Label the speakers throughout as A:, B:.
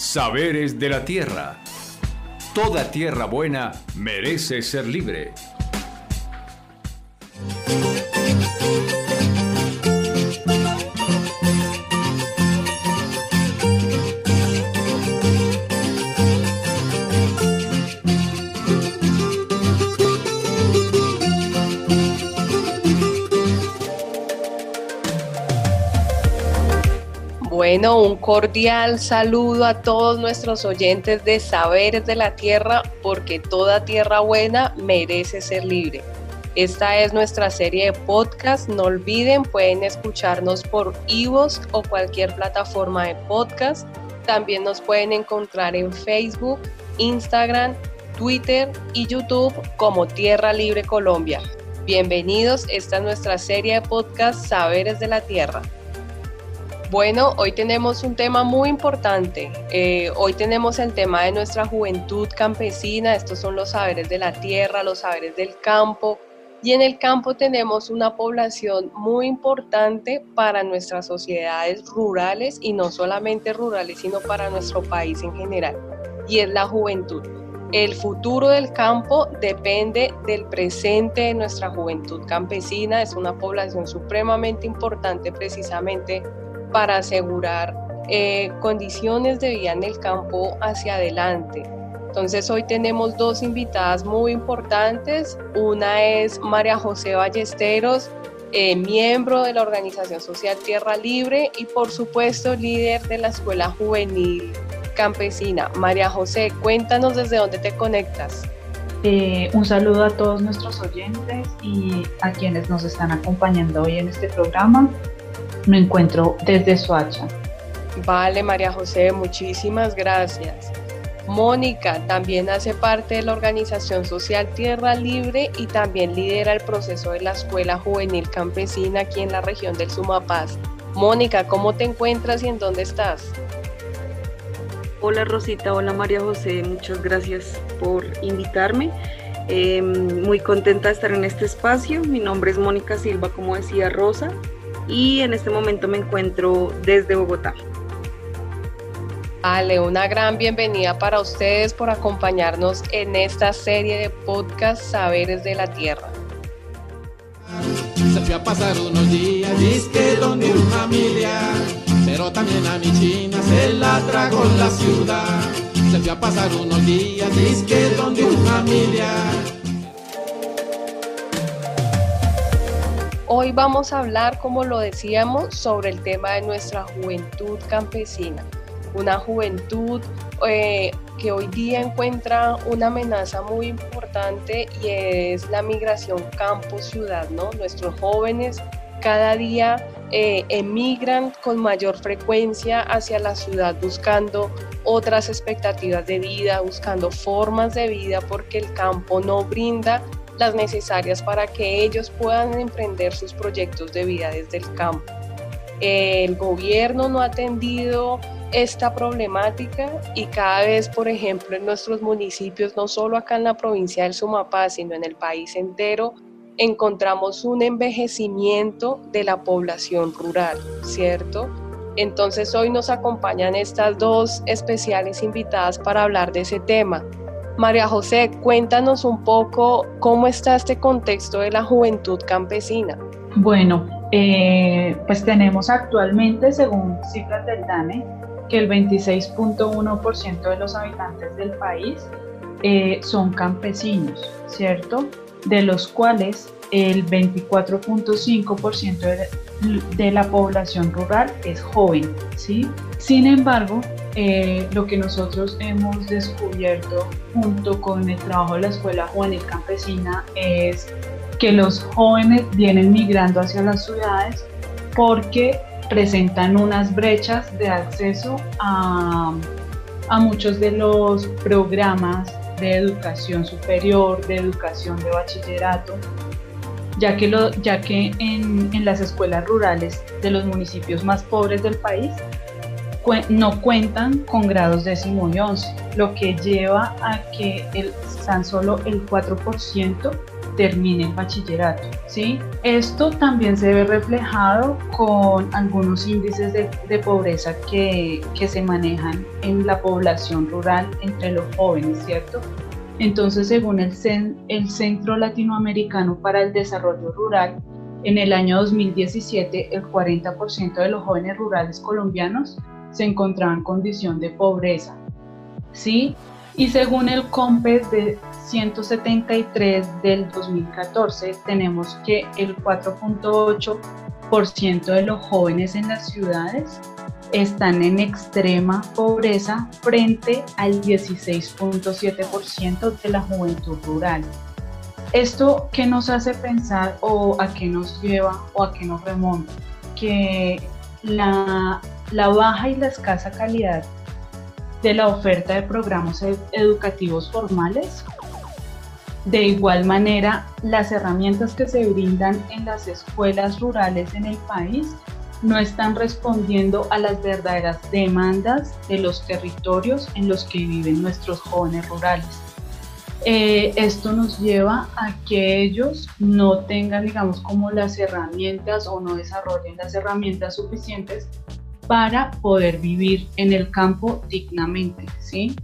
A: Saberes de la Tierra. Toda tierra buena merece ser libre.
B: Un cordial saludo a todos nuestros oyentes de Saberes de la Tierra, porque toda tierra buena merece ser libre. Esta es nuestra serie de podcast. No olviden, pueden escucharnos por Ivos o cualquier plataforma de podcast. También nos pueden encontrar en Facebook, Instagram, Twitter y YouTube como Tierra Libre Colombia. Bienvenidos, esta es nuestra serie de podcast Saberes de la Tierra. Bueno, hoy tenemos un tema muy importante. Eh, hoy tenemos el tema de nuestra juventud campesina. Estos son los saberes de la tierra, los saberes del campo. Y en el campo tenemos una población muy importante para nuestras sociedades rurales y no solamente rurales, sino para nuestro país en general. Y es la juventud. El futuro del campo depende del presente de nuestra juventud campesina. Es una población supremamente importante precisamente para asegurar eh, condiciones de vida en el campo hacia adelante. Entonces hoy tenemos dos invitadas muy importantes. Una es María José Ballesteros, eh, miembro de la organización social Tierra Libre y por supuesto líder de la Escuela Juvenil Campesina. María José, cuéntanos desde dónde te conectas.
C: Eh, un saludo a todos nuestros oyentes y a quienes nos están acompañando hoy en este programa. Me encuentro desde Soacha.
B: Vale, María José, muchísimas gracias. Mónica también hace parte de la organización social Tierra Libre y también lidera el proceso de la Escuela Juvenil Campesina aquí en la región del Sumapaz. Mónica, ¿cómo te encuentras y en dónde estás?
D: Hola Rosita, hola María José, muchas gracias por invitarme. Em, muy contenta de estar en este espacio. Mi nombre es Mónica Silva, como decía Rosa, y en este momento me encuentro desde Bogotá.
B: Ale, una gran bienvenida para ustedes por acompañarnos en esta serie de podcast Saberes de la Tierra.
E: Se fue a pasar unos días, disque donde una familia, pero también a mi china se la tragó la ciudad. Se fue a pasar unos días, disque donde una familia,
B: Hoy vamos a hablar, como lo decíamos, sobre el tema de nuestra juventud campesina. Una juventud eh, que hoy día encuentra una amenaza muy importante y es la migración campo-ciudad, ¿no? Nuestros jóvenes cada día eh, emigran con mayor frecuencia hacia la ciudad buscando otras expectativas de vida, buscando formas de vida porque el campo no brinda las necesarias para que ellos puedan emprender sus proyectos de vida desde el campo. El gobierno no ha atendido esta problemática y cada vez, por ejemplo, en nuestros municipios, no solo acá en la provincia del Sumapaz, sino en el país entero, encontramos un envejecimiento de la población rural, ¿cierto? Entonces hoy nos acompañan estas dos especiales invitadas para hablar de ese tema. María José, cuéntanos un poco cómo está este contexto de la juventud campesina.
C: Bueno, eh, pues tenemos actualmente, según cifras del DANE, que el 26.1% de los habitantes del país eh, son campesinos, ¿cierto? De los cuales el 24.5% de, de la población rural es joven, ¿sí? Sin embargo, eh, lo que nosotros hemos descubierto junto con el trabajo de la Escuela Juvenil Campesina es que los jóvenes vienen migrando hacia las ciudades porque presentan unas brechas de acceso a, muchos de los programas de educación superior, de educación de bachillerato, ya que, ya que en las escuelas rurales de los municipios más pobres del país no cuentan con grados décimo y lo que lleva a que tan solo el 4% termine el bachillerato. ¿sí? Esto también se ve reflejado con algunos índices de, de pobreza que, que, se manejan en la población rural entre los jóvenes, ¿cierto? Entonces, según el, el Centro Latinoamericano para el Desarrollo Rural, en el año 2017 el 40% de los jóvenes rurales colombianos se encontraban en condición de pobreza. ¿sí? Y según el COMPES de 173 del 2014, tenemos que el 4.8% de los jóvenes en las ciudades están en extrema pobreza frente al 16.7% de la juventud rural. ¿Esto qué nos hace pensar o a qué nos lleva o a qué nos remonta? Que la, la baja y la escasa calidad de la oferta de programas educativos formales. De igual manera, las herramientas que se brindan en las escuelas rurales en el país no están respondiendo a las verdaderas demandas de los territorios en los que viven nuestros jóvenes rurales. Eh, esto nos lleva a que ellos no tengan, digamos, como las herramientas o no desarrollen las herramientas suficientes para poder vivir en el campo dignamente, ¿sí?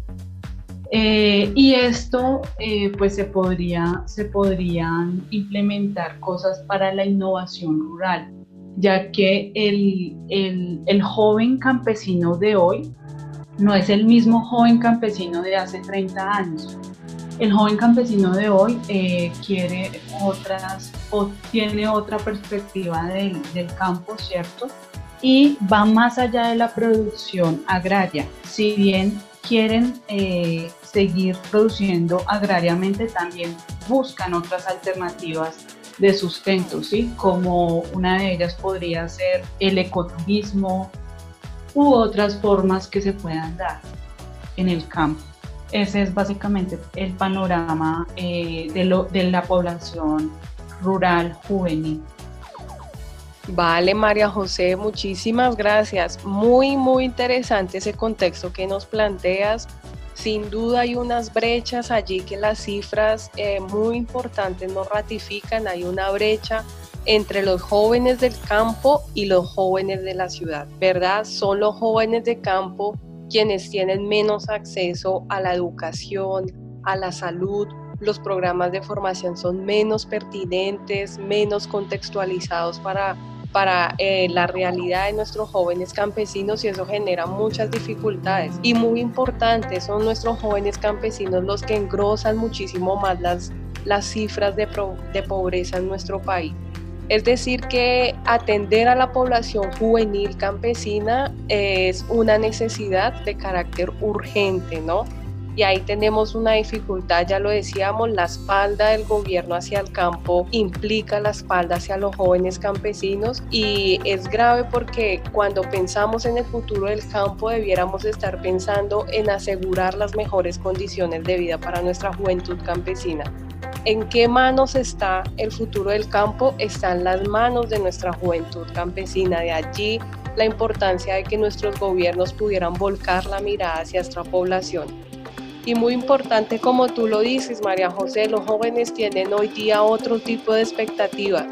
C: Eh, y esto, eh, pues se, podría, se podrían implementar cosas para la innovación rural, ya que el, el, joven campesino de hoy no es el mismo joven campesino de hace 30 años. El joven campesino de hoy eh, quiere otras o tiene otra perspectiva del, del campo, ¿cierto? Y va más allá de la producción agraria. Si bien quieren eh, seguir produciendo agrariamente, también buscan otras alternativas de sustento, ¿sí? como una de ellas podría ser el ecoturismo u otras formas que se puedan dar en el campo. Ese es básicamente el panorama eh, de, lo, de la población rural juvenil.
B: Vale, María José, muchísimas gracias. Muy, muy interesante ese contexto que nos planteas. Sin duda hay unas brechas allí que las cifras eh, muy importantes nos ratifican. Hay una brecha entre los jóvenes del campo y los jóvenes de la ciudad, ¿verdad? Son los jóvenes de campo quienes tienen menos acceso a la educación, a la salud, los programas de formación son menos pertinentes, menos contextualizados para para eh, la realidad de nuestros jóvenes campesinos y eso genera muchas dificultades. Y muy importante, son nuestros jóvenes campesinos los que engrosan muchísimo más las, las cifras de, de pobreza en nuestro país. Es decir, que atender a la población juvenil campesina es una necesidad de carácter urgente, ¿no? Y ahí tenemos una dificultad, ya lo decíamos, la espalda del gobierno hacia el campo implica la espalda hacia los jóvenes campesinos y es grave porque cuando pensamos en el futuro del campo debiéramos estar pensando en asegurar las mejores condiciones de vida para nuestra juventud campesina. ¿En qué manos está el futuro del campo? Está en las manos de nuestra juventud campesina. De allí la importancia de que nuestros gobiernos pudieran volcar la mirada hacia nuestra población y muy importante, como tú lo dices, María José, los jóvenes tienen hoy día otro tipo de expectativas.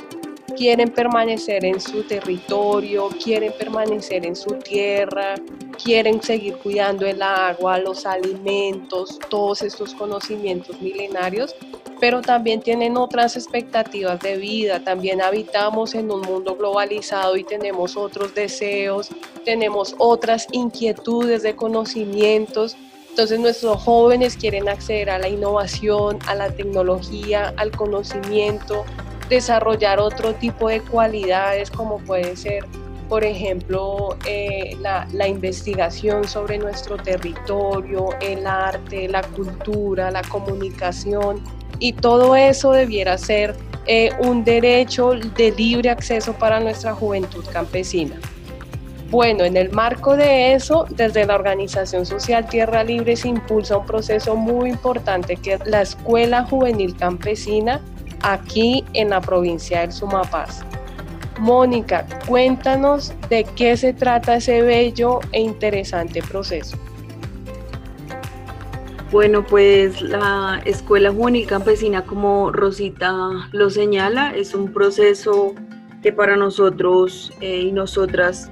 B: Quieren permanecer en su territorio, quieren permanecer en su tierra, quieren seguir cuidando el agua, los alimentos, todos estos conocimientos milenarios, pero también tienen otras expectativas de vida. También habitamos en un mundo globalizado y tenemos otros deseos, tenemos otras inquietudes de conocimientos entonces nuestros jóvenes quieren acceder a la innovación, a la tecnología, al conocimiento, desarrollar otro tipo de cualidades como puede ser, por ejemplo, eh, la, investigación sobre nuestro territorio, el arte, la cultura, la comunicación y todo eso debiera ser eh, un derecho de libre acceso para nuestra juventud campesina. Bueno, en el marco de eso, desde la organización social Tierra Libre se impulsa un proceso muy importante que es la Escuela Juvenil Campesina aquí en la provincia del Sumapaz. Mónica, cuéntanos de qué se trata ese bello e interesante proceso.
D: Bueno, pues la Escuela Juvenil Campesina, como Rosita lo señala, es un proceso que para nosotros eh, y nosotras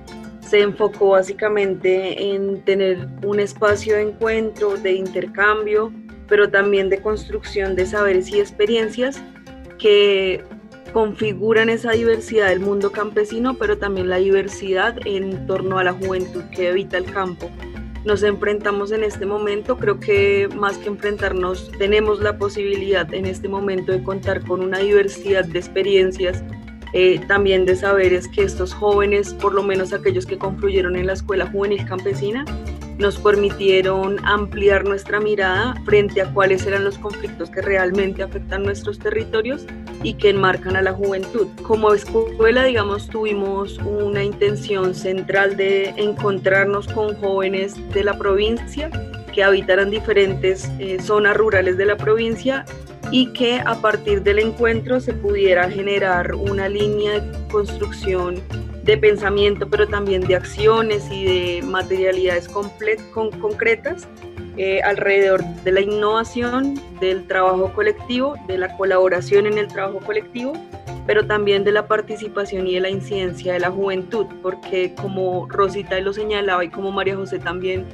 D: se enfocó básicamente en tener un espacio de encuentro, de intercambio, pero también de construcción de saberes y experiencias que configuran esa diversidad del mundo campesino, pero también la diversidad en torno a la juventud que habita el campo nos enfrentamos en este momento. Creo que más que enfrentarnos, tenemos la posibilidad en este momento de contar con una diversidad de experiencias, eh, también de saberes que estos jóvenes, por lo menos aquellos que confluyeron en la Escuela Juvenil Campesina, nos permitieron ampliar nuestra mirada frente a cuáles eran los conflictos que realmente afectan nuestros territorios y que enmarcan a la juventud. Como escuela, digamos, tuvimos una intención central de encontrarnos con jóvenes de la provincia que habitaran diferentes eh, zonas rurales de la provincia y que a partir del encuentro se pudiera generar una línea de construcción de pensamiento, pero también de acciones y de materialidades concretas eh, alrededor de la innovación, del trabajo colectivo, de la colaboración en el trabajo colectivo, pero también de la participación y de la incidencia de la juventud, porque como Rosita lo señalaba y como María José también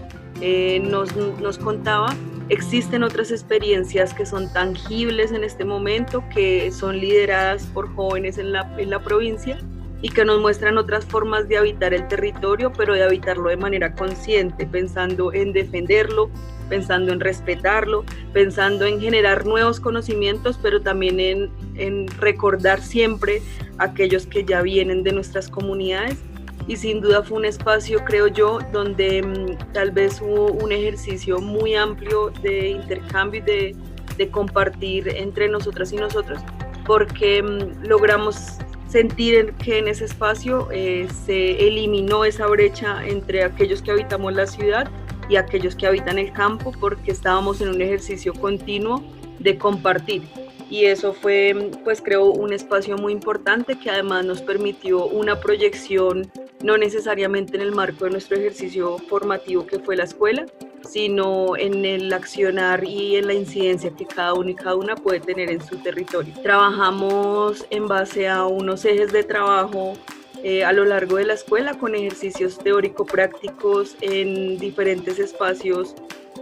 D: eh, nos, nos contaba, existen otras experiencias que son tangibles en este momento, que son lideradas por jóvenes en la, en la provincia y que nos muestran otras formas de habitar el territorio, pero de habitarlo de manera consciente, pensando en defenderlo, pensando en respetarlo, pensando en generar nuevos conocimientos, pero también en, en recordar siempre aquellos que ya vienen de nuestras comunidades. Y sin duda fue un espacio, creo yo, donde mm, tal vez hubo un ejercicio muy amplio de intercambio y de, compartir entre nosotras y nosotros, porque mm, logramos sentir que en ese espacio eh, se eliminó esa brecha entre aquellos que habitamos la ciudad y aquellos que habitan el campo porque estábamos en un ejercicio continuo de compartir y eso fue pues creo un espacio muy importante que además nos permitió una proyección no necesariamente en el marco de nuestro ejercicio formativo que fue la escuela sino en el accionar y en la incidencia que cada uno y cada una puede tener en su territorio. Trabajamos en base a unos ejes de trabajo eh, a lo largo de la escuela con ejercicios teórico-prácticos en diferentes espacios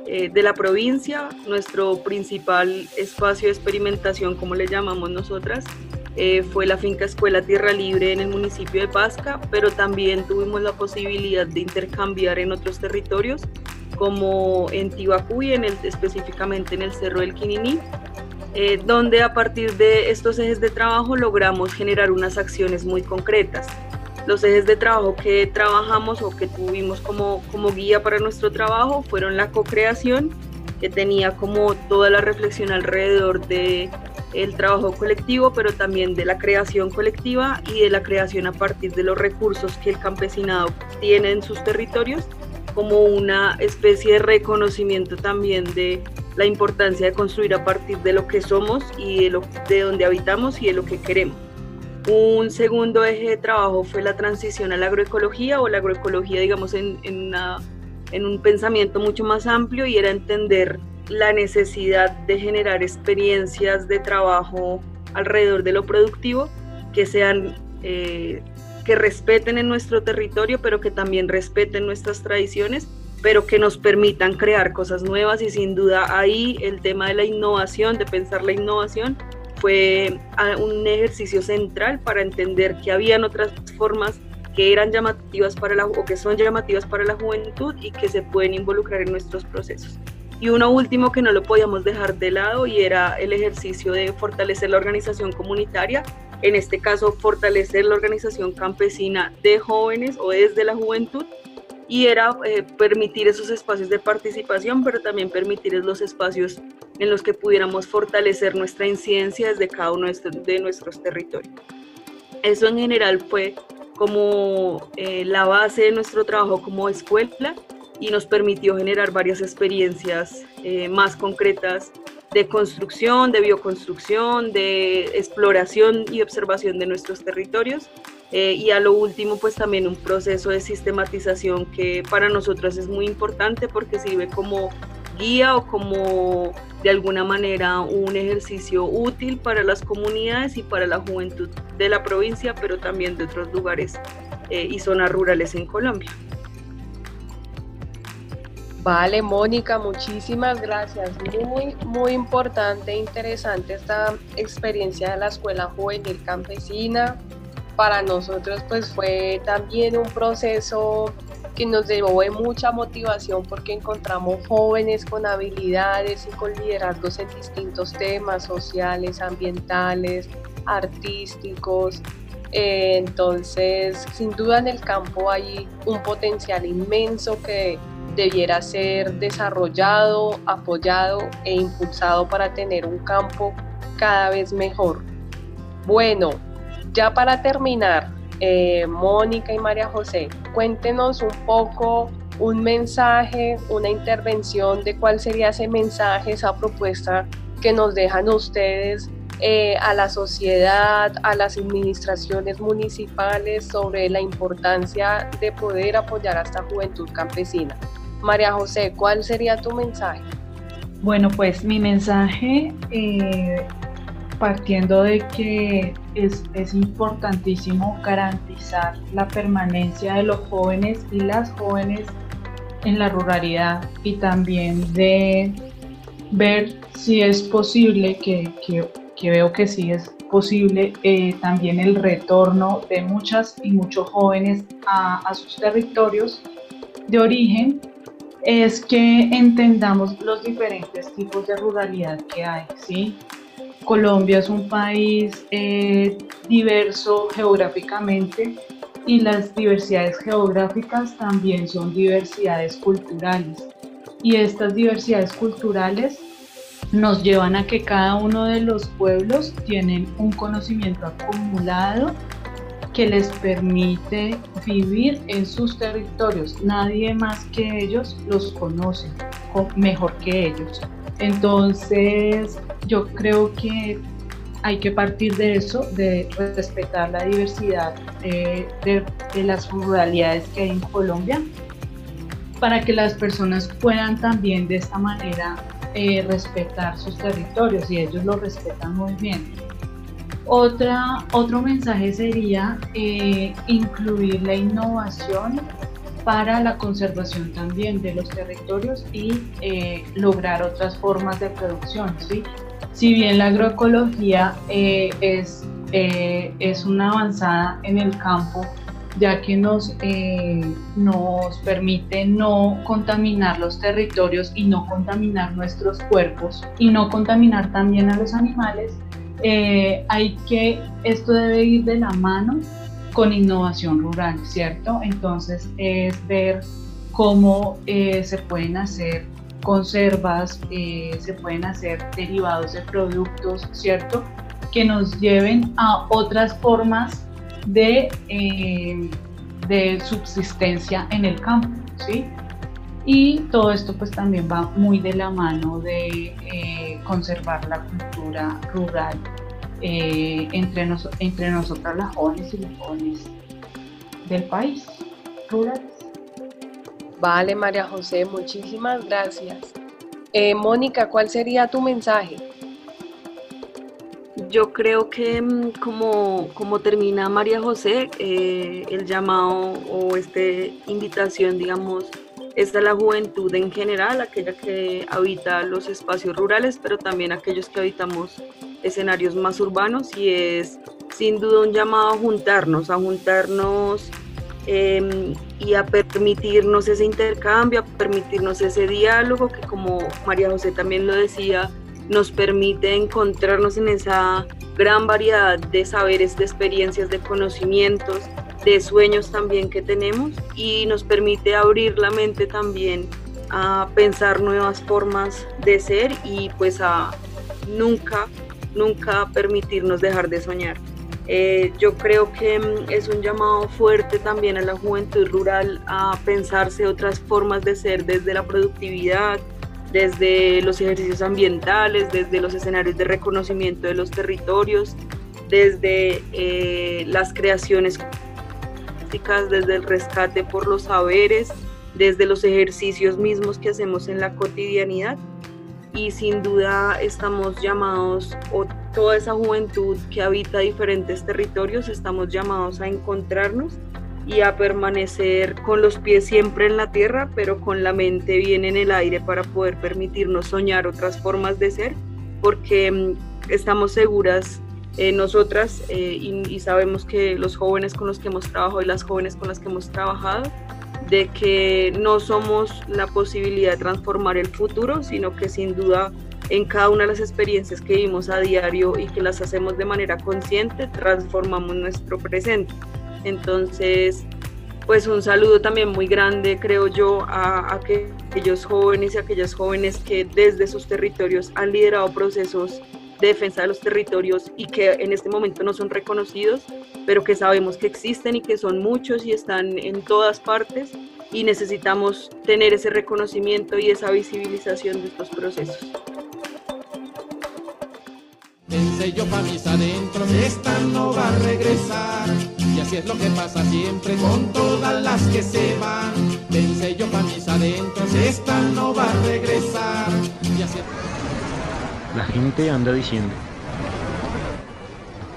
D: eh, de la provincia. Nuestro principal espacio de experimentación, como le llamamos nosotras, eh, fue la finca Escuela Tierra Libre en el municipio de Pasca, pero también tuvimos la posibilidad de intercambiar en otros territorios como en Tibacuy, en el, específicamente en el Cerro del Quininí, eh, donde a partir de estos ejes de trabajo logramos generar unas acciones muy concretas. Los ejes de trabajo que trabajamos o que tuvimos como, como guía para nuestro trabajo fueron la co-creación, que tenía como toda la reflexión alrededor de el trabajo colectivo, pero también de la creación colectiva y de la creación a partir de los recursos que el campesinado tiene en sus territorios como una especie de reconocimiento también de la importancia de construir a partir de lo que somos y de, lo, de donde habitamos y de lo que queremos. Un segundo eje de trabajo fue la transición a la agroecología o la agroecología, digamos, en, en, en un pensamiento mucho más amplio y era entender la necesidad de generar experiencias de trabajo alrededor de lo productivo que sean eh, que respeten en nuestro territorio, pero que también respeten nuestras tradiciones, pero que nos permitan crear cosas nuevas. Y sin duda ahí el tema de la innovación, de pensar la innovación, fue un ejercicio central para entender que habían otras formas que eran llamativas para la o que son llamativas para la juventud y que se pueden involucrar en nuestros procesos. Y uno último que no lo podíamos dejar de lado y era el ejercicio de fortalecer la organización comunitaria en este caso fortalecer la organización campesina de jóvenes o desde la juventud y era eh, permitir esos espacios de participación, pero también permitir los espacios en los que pudiéramos fortalecer nuestra incidencia desde cada uno de nuestros territorios. Eso en general fue como eh, la base de nuestro trabajo como escuela y nos permitió generar varias experiencias eh, más concretas de construcción, de bioconstrucción, de exploración y observación de nuestros territorios. Eh, y a lo último, pues también un proceso de sistematización que para nosotros es muy importante porque sirve como guía o como de alguna manera un ejercicio útil para las comunidades y para la juventud de la provincia, pero también de otros lugares eh, y zonas rurales en Colombia.
B: Vale, Mónica, muchísimas gracias. Muy, muy importante e interesante esta experiencia de la Escuela Juvenil Campesina. Para nosotros pues fue también un proceso que nos llevó mucha motivación porque encontramos jóvenes con habilidades y con liderazgos en distintos temas sociales, ambientales, artísticos. Eh, entonces, sin duda en el campo hay un potencial inmenso que debiera ser desarrollado, apoyado e impulsado para tener un campo cada vez mejor. Bueno, ya para terminar, eh, Mónica y María José, cuéntenos un poco un mensaje, una intervención de cuál sería ese mensaje, esa propuesta que nos dejan ustedes eh, a la sociedad, a las administraciones municipales sobre la importancia de poder apoyar a esta juventud campesina. María José, ¿cuál sería tu mensaje?
C: Bueno, pues mi mensaje, eh, partiendo de que es, es, importantísimo garantizar la permanencia de los jóvenes y las jóvenes en la ruralidad y también de ver si es posible, que, que, que veo que sí es posible, eh, también el retorno de muchas y muchos jóvenes a, a sus territorios de origen es que entendamos los diferentes tipos de ruralidad que hay, ¿sí? Colombia es un país eh, diverso geográficamente y las diversidades geográficas también son diversidades culturales. Y estas diversidades culturales nos llevan a que cada uno de los pueblos tienen un conocimiento acumulado que les permite vivir en sus territorios. Nadie más que ellos los conoce mejor que ellos. Entonces, yo creo que hay que partir de eso, de respetar la diversidad de, las ruralidades que hay en Colombia, para que las personas puedan también de esta manera eh, respetar sus territorios y ellos lo respetan muy bien. Otra, otro mensaje sería eh, incluir la innovación para la conservación también de los territorios y eh, lograr otras formas de producción. ¿sí? Si bien la agroecología eh, es, es una avanzada en el campo, ya que nos, nos permite no contaminar los territorios y no contaminar nuestros cuerpos y no contaminar también a los animales, eh, hay que, esto debe ir de la mano con innovación rural, ¿cierto? Entonces es ver cómo eh, se pueden hacer conservas, eh, se pueden hacer derivados de productos, ¿cierto? Que nos lleven a otras formas de, de subsistencia en el campo, ¿sí? Y todo esto pues también va muy de la mano de eh, conservar la cultura rural eh, entre, entre nosotras las jóvenes y los jóvenes del país rurales.
B: Vale, María José, muchísimas gracias. Eh, Mónica, ¿cuál sería tu mensaje?
D: Yo creo que mm, como, como termina María José, el llamado o esta invitación, digamos, es la juventud en general, aquella que habita los espacios rurales, pero también aquellos que habitamos escenarios más urbanos y es sin duda un llamado a juntarnos, a juntarnos em, y a permitirnos ese intercambio, a permitirnos ese diálogo que como María José también lo decía, nos permite encontrarnos en esa gran variedad de saberes, de experiencias, de conocimientos de sueños también que tenemos y nos permite abrir la mente también a pensar nuevas formas de ser y pues a nunca, nunca permitirnos dejar de soñar. Eh, yo creo que mm, es un llamado fuerte también a la juventud rural a pensarse otras formas de ser desde la productividad, desde los ejercicios ambientales, desde los escenarios de reconocimiento de los territorios, desde eh, las creaciones desde el rescate por los saberes desde los ejercicios mismos que hacemos en la cotidianidad y sin duda estamos llamados, o toda esa juventud que habita diferentes territorios, estamos llamados a encontrarnos y a permanecer con los pies siempre en la tierra, pero con la mente bien en el aire para poder permitirnos soñar otras formas de ser, porque mm, estamos seguras eh, nosotras eh, y, sabemos que los jóvenes con los que hemos trabajado y las jóvenes con las que hemos trabajado, de que no somos la posibilidad de transformar el futuro, sino que sin duda en cada una de las experiencias que vivimos a diario y que las hacemos de manera consciente, transformamos nuestro presente. Entonces, pues un saludo también muy grande, creo yo, a, a, aquellos jóvenes y aquellas jóvenes que desde sus territorios han liderado procesos de defensa de los territorios y que en este momento no son reconocidos, pero que sabemos que existen y que son muchos y están en todas partes y necesitamos tener ese reconocimiento y esa visibilización de estos procesos.
E: Pensé yo pa' mis adentros, esta no va a regresar. Y así es lo que pasa siempre con todas las que se van. Pensé yo pa' mis adentros, esta no va a regresar. Y así
F: La gente anda diciendo.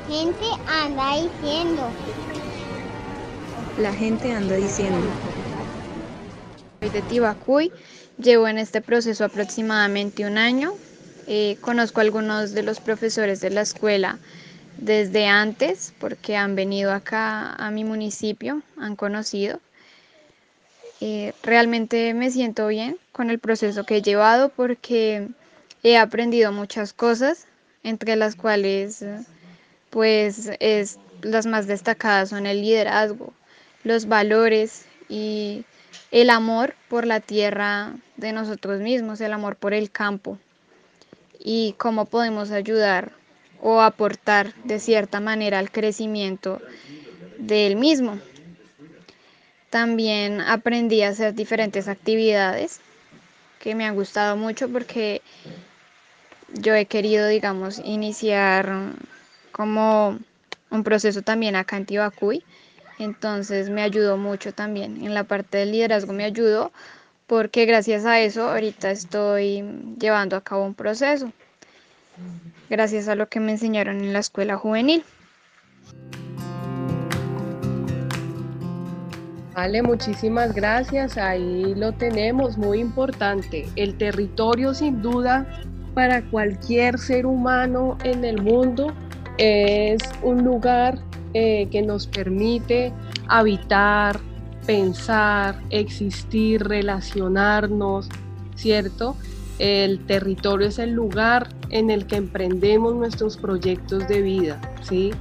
G: Gente anda diciendo.
H: La gente anda diciendo.
I: Soy de Tibacuy, llevo en este proceso aproximadamente un año. Eh, conozco a algunos de los profesores de la escuela desde antes porque han venido acá a mi municipio, han conocido. Eh, realmente me siento bien con el proceso que he llevado porque he aprendido muchas cosas, entre las cuales pues es, las más destacadas son el liderazgo, los valores y el amor por la tierra de nosotros mismos, el amor por el campo y cómo podemos ayudar o aportar de cierta manera al crecimiento del mismo. También aprendí a hacer diferentes actividades que me han gustado mucho porque yo he querido, digamos, iniciar como un proceso también acá en Tibacuy. Entonces me ayudó mucho también. En la parte del liderazgo me ayudó porque gracias a eso ahorita estoy llevando a cabo un proceso. Gracias a lo que me enseñaron en la escuela juvenil.
B: Vale, muchísimas gracias. Ahí lo tenemos, muy importante. El territorio sin duda para cualquier ser humano en el mundo es un lugar eh, que nos permite habitar, pensar, existir, relacionarnos, ¿cierto? El territorio es el lugar en el que emprendemos nuestros proyectos de vida, ¿sí?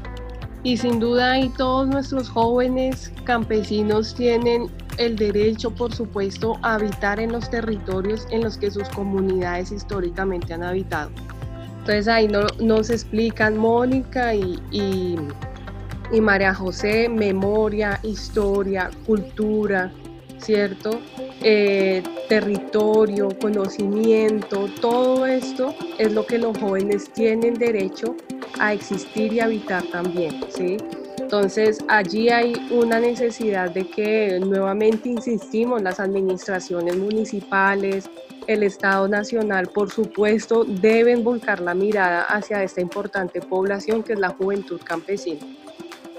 B: Y sin duda ahí todos nuestros jóvenes campesinos tienen el derecho, por supuesto, a habitar en los territorios en los que sus comunidades históricamente han habitado. Entonces ahí nos explican Mónica y, y, María José memoria, historia, cultura, ¿cierto? Eh, territorio, conocimiento, todo esto es lo que los jóvenes tienen derecho a existir y habitar también, ¿sí? Entonces allí hay una necesidad de que nuevamente insistimos, las administraciones municipales, el Estado Nacional, por supuesto, deben volcar la mirada hacia esta importante población que es la juventud campesina.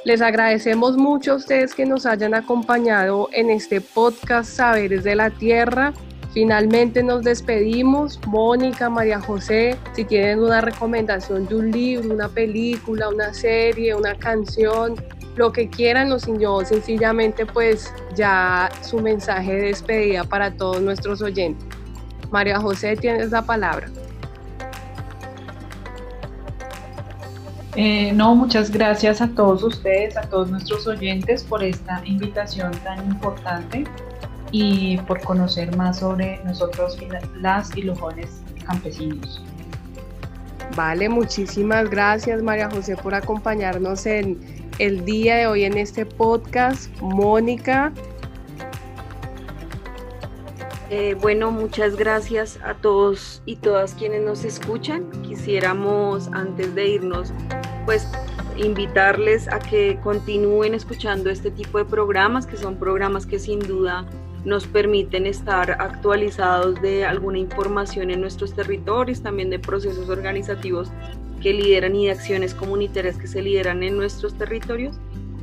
B: Les agradecemos mucho a ustedes que nos hayan acompañado en este podcast Saberes de la Tierra. Finalmente nos despedimos. Mónica, María José, si tienen una recomendación de un libro, una película, una serie, una canción, lo que quieran, nos yo sencillamente pues ya su mensaje de despedida para todos nuestros oyentes. María José, tienes la palabra.
C: Eh, no, muchas gracias a todos ustedes, a todos nuestros oyentes por esta invitación tan importante y por conocer más sobre nosotros las y los jóvenes campesinos.
B: Vale, muchísimas gracias María José por acompañarnos en el día de hoy en este podcast. Mónica.
D: Eh, bueno, muchas gracias a todos y todas quienes nos escuchan. Quisiéramos antes de irnos, pues invitarles a que continúen escuchando este tipo de programas, que son programas que sin duda nos permiten estar actualizados de alguna información en nuestros territorios, también de procesos organizativos que lideran y de acciones comunitarias que se lideran en nuestros territorios.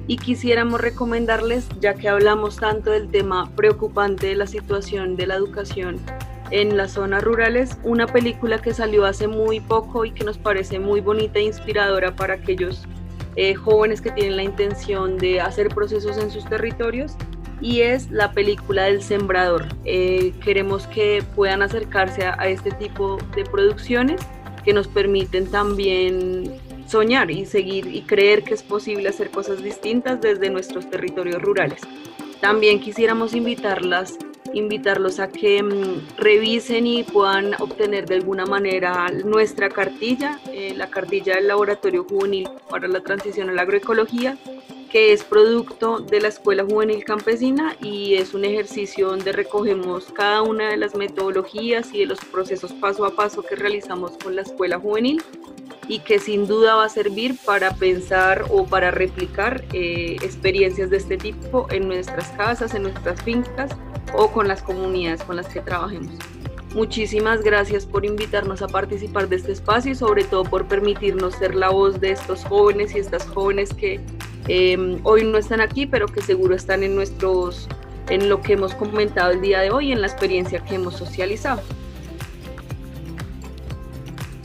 D: Y quisiéramos recomendarles, ya que hablamos tanto del tema preocupante de la situación de la educación en las zonas rurales, una película que salió hace muy poco y que nos parece muy bonita e inspiradora para aquellos eh, jóvenes que tienen la intención de hacer procesos en sus territorios y es la película del sembrador. Eh, queremos que puedan acercarse a, este tipo de producciones que nos permiten también soñar y seguir y creer que es posible hacer cosas distintas desde nuestros territorios rurales. También quisiéramos invitarlas invitarlos a que mm, revisen y puedan obtener de alguna manera nuestra cartilla, eh, la cartilla del Laboratorio Juvenil para la Transición a la Agroecología, que es producto de la Escuela Juvenil Campesina y es un ejercicio donde recogemos cada una de las metodologías y de los procesos paso a paso que realizamos con la Escuela Juvenil y que sin duda va a servir para pensar o para replicar eh, experiencias de este tipo en nuestras casas, en nuestras fincas o con las comunidades con las que trabajemos. Muchísimas gracias por invitarnos a participar de este espacio y sobre todo por permitirnos ser la voz de estos jóvenes y estas jóvenes que em, hoy no están aquí, pero que seguro están en nuestros en lo que hemos comentado el día de hoy, en la experiencia que hemos socializado.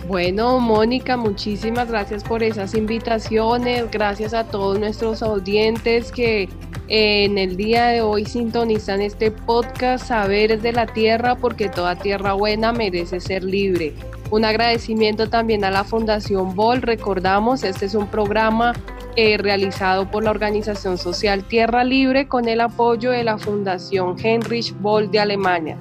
B: Bueno, Mónica, muchísimas gracias por esas invitaciones, gracias a todos nuestros audientes que en el día de hoy sintonizan este podcast Saberes de la Tierra porque toda tierra buena merece ser libre. Un agradecimiento también a la Fundación Bol. Recordamos, este es un programa eh, realizado por la organización social Tierra Libre con el apoyo de la Fundación Heinrich Boll de Alemania.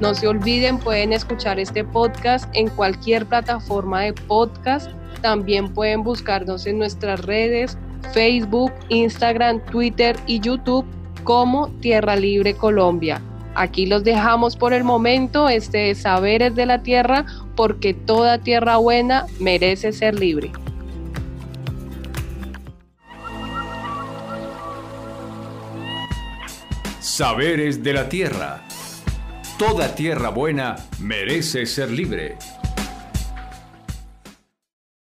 B: No se olviden, pueden escuchar este podcast en cualquier plataforma de podcast. También pueden buscarnos en nuestras redes Facebook, Instagram, Twitter y YouTube como Tierra Libre Colombia. Aquí los dejamos por el momento, este Saberes de la Tierra, porque toda tierra buena merece ser libre.
A: Saberes de la Tierra. Toda tierra buena merece ser libre.